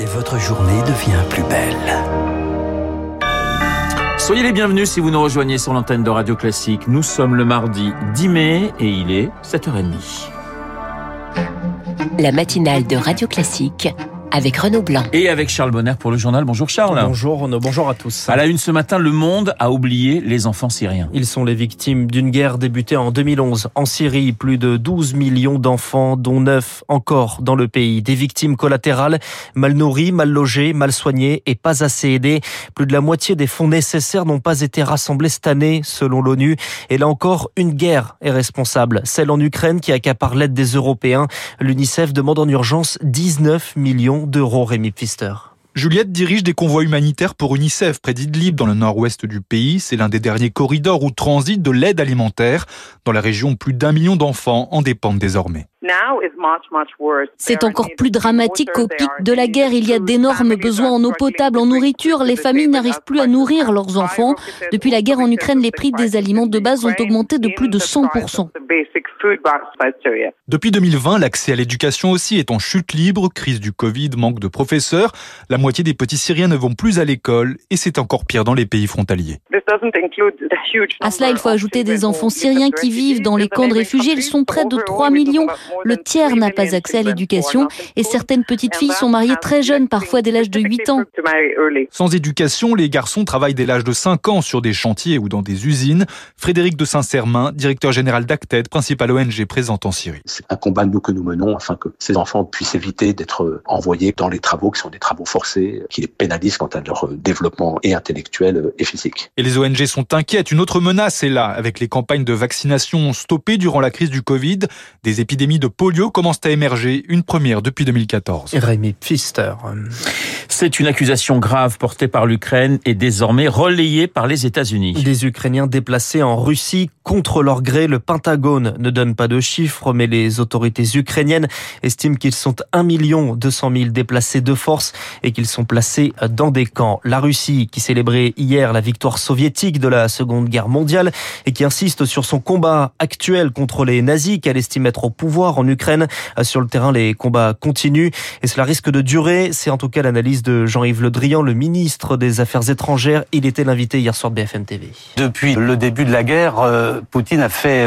et votre journée devient plus belle. Soyez les bienvenus si vous nous rejoignez sur l'antenne de Radio Classique. Nous sommes le mardi 10 mai et il est 7h30. La matinale de Radio Classique avec Renaud Blanc. Et avec Charles Bonner pour le journal. Bonjour Charles. Bonjour Renaud, bonjour à tous. À la une ce matin, le monde a oublié les enfants syriens. Ils sont les victimes d'une guerre débutée en 2011 en Syrie. Plus de 12 millions d'enfants, dont 9 encore dans le pays. Des victimes collatérales, mal nourries, mal logées, mal soignées et pas assez aidées. Plus de la moitié des fonds nécessaires n'ont pas été rassemblés cette année, selon l'ONU. Et là encore, une guerre est responsable. Celle en Ukraine qui accapare l'aide des Européens. L'UNICEF demande en urgence 19 millions Juliette dirige des convois humanitaires pour UNICEF près d'Idlib dans le nord-ouest du pays. C'est l'un des derniers corridors où transite de l'aide alimentaire. Dans la région, plus d'un million d'enfants en dépendent désormais. C'est encore plus dramatique qu'au pic de la guerre. Il y a d'énormes besoins en eau potable, en nourriture. Les familles n'arrivent plus à nourrir leurs enfants. Depuis la guerre en Ukraine, les prix des aliments de base ont augmenté de plus de 100%. Depuis 2020, l'accès à l'éducation aussi est en chute libre. Crise du Covid, manque de professeurs. La moitié des petits Syriens ne vont plus à l'école et c'est encore pire dans les pays frontaliers. À cela, il faut ajouter des enfants syriens qui vivent dans les camps de réfugiés. Ils sont près de 3 millions. Le tiers n'a pas accès à l'éducation et certaines petites filles sont mariées très jeunes, parfois dès l'âge de 8 ans. Sans éducation, les garçons travaillent dès l'âge de 5 ans sur des chantiers ou dans des usines. Frédéric de Saint-Sermain, directeur général d'Acted, principal ONG présente en Syrie. C'est un combat nous que nous menons afin que ces enfants puissent éviter d'être envoyés dans les travaux qui sont des travaux forcés, qui les pénalisent quant à leur développement et intellectuel et physique. Et les ONG sont inquiètes. Une autre menace est là, avec les campagnes de vaccination stoppées durant la crise du Covid. Des épidémies de polio commencent à émerger, une première depuis 2014. Rémi Pfister. C'est une accusation grave portée par l'Ukraine et désormais relayée par les États-Unis. Des Ukrainiens déplacés en Russie contre leur gré. Le Pentagone ne donne pas de chiffres, mais les autorités ukrainiennes estiment qu'ils sont 1 200 000 déplacés de force et qu'ils sont placés dans des camps. La Russie, qui célébrait hier la victoire soviétique de la Seconde Guerre mondiale et qui insiste sur son combat actuel contre les nazis qu'elle estime être au pouvoir en Ukraine. Sur le terrain, les combats continuent et cela risque de durer. C'est en tout cas l'analyse de Jean-Yves Le Drian, le ministre des Affaires étrangères. Il était l'invité hier soir de BFM TV. Depuis le début de la guerre, Poutine a fait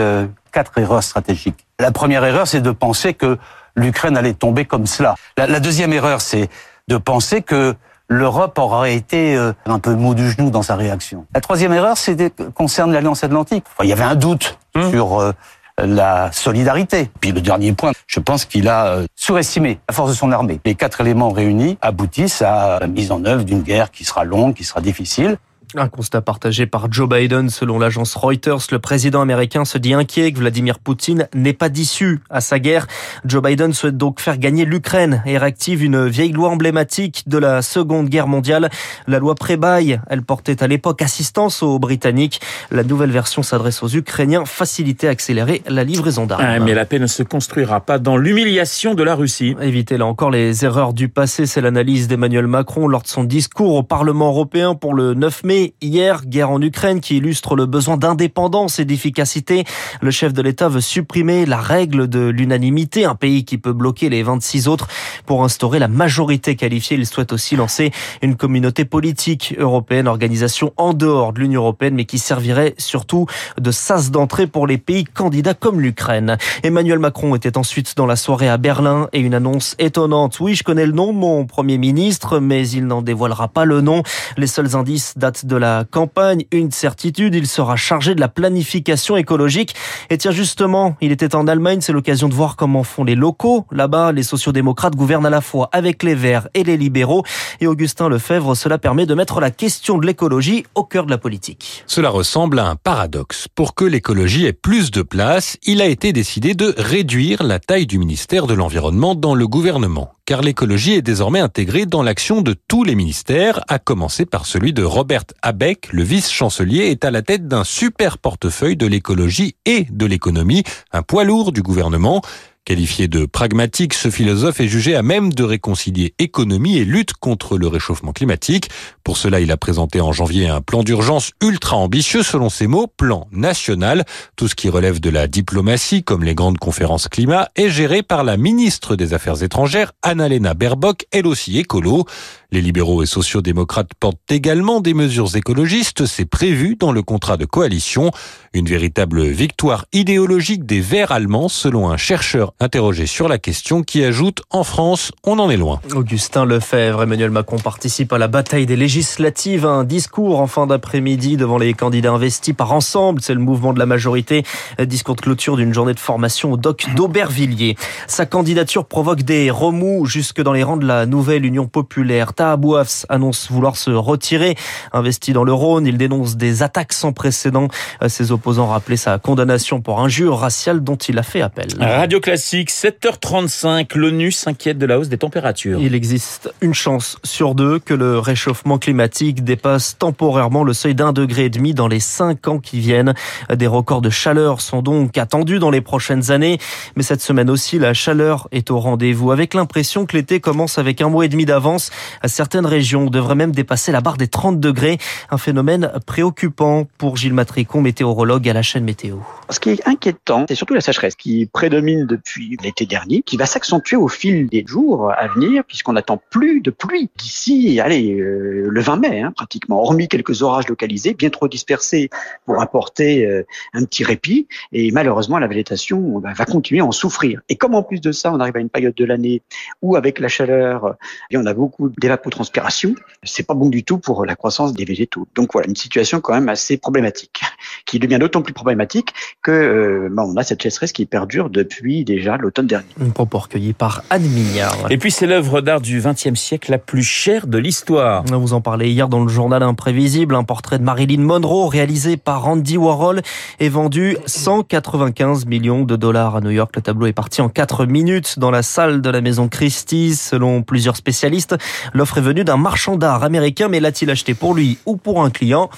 quatre erreurs stratégiques. La première erreur, c'est de penser que l'Ukraine allait tomber comme cela. La, la deuxième erreur, c'est de penser que l'Europe aurait été un peu mou du genou dans sa réaction. La troisième erreur, c'est concerne l'Alliance Atlantique. Enfin, il y avait un doute mmh. sur la solidarité. Puis le dernier point, je pense qu'il a surestimé la force de son armée. Les quatre éléments réunis aboutissent à la mise en œuvre d'une guerre qui sera longue, qui sera difficile. Un constat partagé par Joe Biden. Selon l'agence Reuters, le président américain se dit inquiet que Vladimir Poutine n'ait pas d'issue à sa guerre. Joe Biden souhaite donc faire gagner l'Ukraine et réactive une vieille loi emblématique de la Seconde Guerre mondiale. La loi Prébaille, elle portait à l'époque assistance aux Britanniques. La nouvelle version s'adresse aux Ukrainiens, faciliter, accélérer la livraison d'armes. Ah, mais la paix ne se construira pas dans l'humiliation de la Russie. Éviter là encore les erreurs du passé, c'est l'analyse d'Emmanuel Macron lors de son discours au Parlement européen pour le 9 mai hier, guerre en Ukraine qui illustre le besoin d'indépendance et d'efficacité. Le chef de l'État veut supprimer la règle de l'unanimité, un pays qui peut bloquer les 26 autres pour instaurer la majorité qualifiée. Il souhaite aussi lancer une communauté politique européenne, organisation en dehors de l'Union européenne, mais qui servirait surtout de sas d'entrée pour les pays candidats comme l'Ukraine. Emmanuel Macron était ensuite dans la soirée à Berlin et une annonce étonnante. Oui, je connais le nom de mon premier ministre, mais il n'en dévoilera pas le nom. Les seuls indices datent de de la campagne. Une certitude, il sera chargé de la planification écologique. Et tiens, justement, il était en Allemagne, c'est l'occasion de voir comment font les locaux. Là-bas, les sociodémocrates gouvernent à la fois avec les Verts et les libéraux. Et Augustin Lefebvre, cela permet de mettre la question de l'écologie au cœur de la politique. Cela ressemble à un paradoxe. Pour que l'écologie ait plus de place, il a été décidé de réduire la taille du ministère de l'Environnement dans le gouvernement car l'écologie est désormais intégrée dans l'action de tous les ministères, à commencer par celui de Robert Abeck, le vice-chancelier, est à la tête d'un super portefeuille de l'écologie et de l'économie, un poids lourd du gouvernement. Qualifié de pragmatique, ce philosophe est jugé à même de réconcilier économie et lutte contre le réchauffement climatique. Pour cela, il a présenté en janvier un plan d'urgence ultra ambitieux selon ses mots, plan national. Tout ce qui relève de la diplomatie, comme les grandes conférences climat, est géré par la ministre des Affaires étrangères, Annalena Baerbock, elle aussi écolo. Les libéraux et sociaux-démocrates portent également des mesures écologistes, c'est prévu dans le contrat de coalition. Une véritable victoire idéologique des Verts allemands, selon un chercheur interrogé sur la question qui ajoute En France, on en est loin. Augustin Lefebvre, Emmanuel Macron participe à la bataille des législatives. Un discours en fin d'après-midi devant les candidats investis par Ensemble, c'est le mouvement de la majorité. Discours de clôture d'une journée de formation au doc d'Aubervilliers. Sa candidature provoque des remous jusque dans les rangs de la nouvelle Union populaire. Tahabouafs annonce vouloir se retirer. Investi dans le Rhône, il dénonce des attaques sans précédent. Ses opposants rappelaient sa condamnation pour injure raciale dont il a fait appel. Radio Classique, 7h35, l'ONU s'inquiète de la hausse des températures. Il existe une chance sur deux que le réchauffement climatique dépasse temporairement le seuil d'un degré et demi dans les cinq ans qui viennent. Des records de chaleur sont donc attendus dans les prochaines années. Mais cette semaine aussi, la chaleur est au rendez-vous avec l'impression que l'été commence avec un mois et demi d'avance. Certaines régions devraient même dépasser la barre des 30 degrés. Un phénomène préoccupant pour Gilles Matricon, météorologue à la chaîne Météo. Ce qui est inquiétant, c'est surtout la sécheresse qui prédomine depuis l'été dernier, qui va s'accentuer au fil des jours à venir, puisqu'on n'attend plus de pluie d'ici, allez, euh, le 20 mai, hein, pratiquement, hormis quelques orages localisés, bien trop dispersés pour apporter euh, un petit répit. Et malheureusement, la végétation bah, va continuer à en souffrir. Et comme en plus de ça, on arrive à une période de l'année où, avec la chaleur, et on a beaucoup d'évapotranspiration, c'est pas bon du tout pour la croissance des végétaux. Donc voilà, une situation quand même assez problématique, qui devient d'autant plus problématique que euh, bah, on a cette sécheresse qui perdure depuis déjà l'automne dernier. Un propos recueilli par Anne Mignard. Et puis c'est l'œuvre d'art du XXe siècle la plus chère de l'histoire. Vous en parlez hier dans le journal Imprévisible. Un portrait de Marilyn Monroe réalisé par Andy Warhol est vendu 195 millions de dollars à New York. Le tableau est parti en 4 minutes dans la salle de la maison Christie's. Selon plusieurs spécialistes, l'offre est venue d'un marchand d'art américain, mais l'a-t-il acheté pour lui ou pour un client?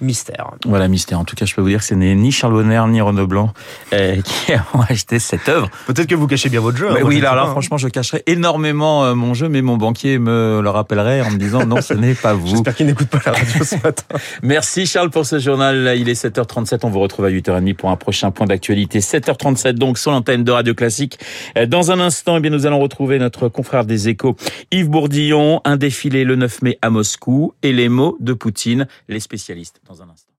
Mystère. Voilà, mystère. En tout cas, je peux vous dire que ce n'est ni Charles Bonner ni Renaud Blanc euh, qui ont acheté cette œuvre. Peut-être que vous cachez bien votre jeu. Hein, oui, alors, alors, franchement, je cacherai énormément euh, mon jeu, mais mon banquier me le rappellerait en me disant non, ce n'est pas vous. J'espère qu'il n'écoute pas la radio ce matin. Merci Charles pour ce journal. Il est 7h37. On vous retrouve à 8h30 pour un prochain point d'actualité. 7h37 donc sur l'antenne de Radio Classique. Euh, dans un instant, eh bien, nous allons retrouver notre confrère des échos, Yves Bourdillon, un défilé le 9 mai à Moscou et les mots de Poutine, les spécialistes dans un instant.